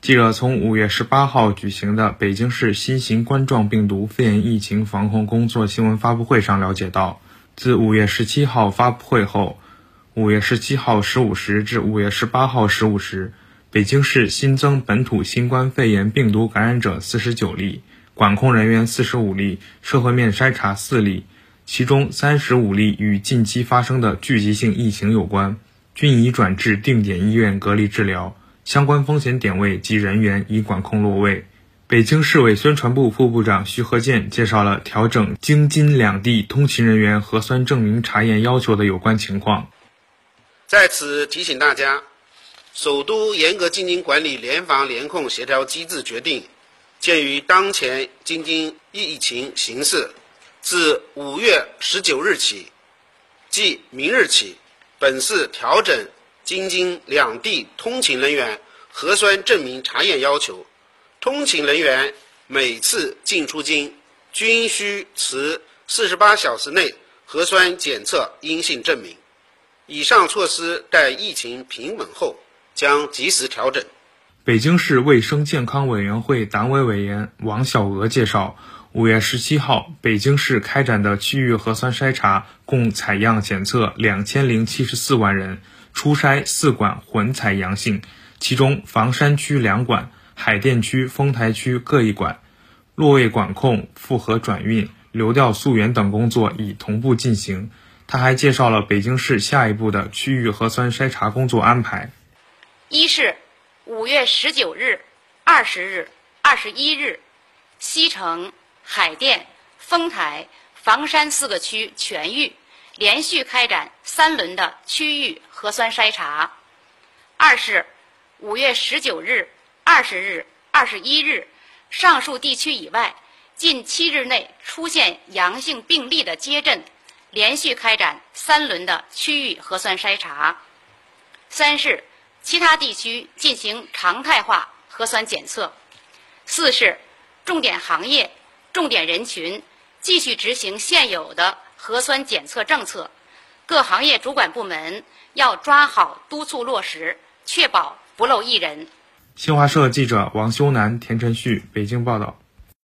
记者从五月十八号举行的北京市新型冠状病毒肺炎疫情防控工作新闻发布会上了解到，自五月十七号发布会后，五月十七号十五时至五月十八号十五时，北京市新增本土新冠肺炎病毒感染者四十九例，管控人员四十五例，社会面筛查四例，其中三十五例与近期发生的聚集性疫情有关，均已转至定点医院隔离治疗。相关风险点位及人员已管控落位。北京市委宣传部副部长徐和建介绍了调整京津两地通勤人员核酸证明查验要求的有关情况。在此提醒大家，首都严格京津管理联防联控协调机制决定，鉴于当前京津疫情形势，自五月十九日起，即明日起，本市调整。京津两地通勤人员核酸证明查验要求，通勤人员每次进出京均需持四十八小时内核酸检测阴性证明。以上措施待疫情平稳后将及时调整。北京市卫生健康委员会党委委员王小娥介绍，五月十七号，北京市开展的区域核酸筛查共采样检测两千零七十四万人。初筛四管混采阳性，其中房山区两管、海淀区、丰台区各一管。落位管控、复核转运、流调溯源等工作已同步进行。他还介绍了北京市下一步的区域核酸筛查工作安排：一是五月十九日、二十日、二十一日，西城、海淀、丰台、房山四个区全域。连续开展三轮的区域核酸筛查。二是五月十九日、二十日、二十一日，上述地区以外近七日内出现阳性病例的街镇，连续开展三轮的区域核酸筛查。三是其他地区进行常态化核酸检测。四是重点行业、重点人群继续执行现有的。核酸检测政策，各行业主管部门要抓好督促落实，确保不漏一人。新华社记者王修南、田晨旭北京报道。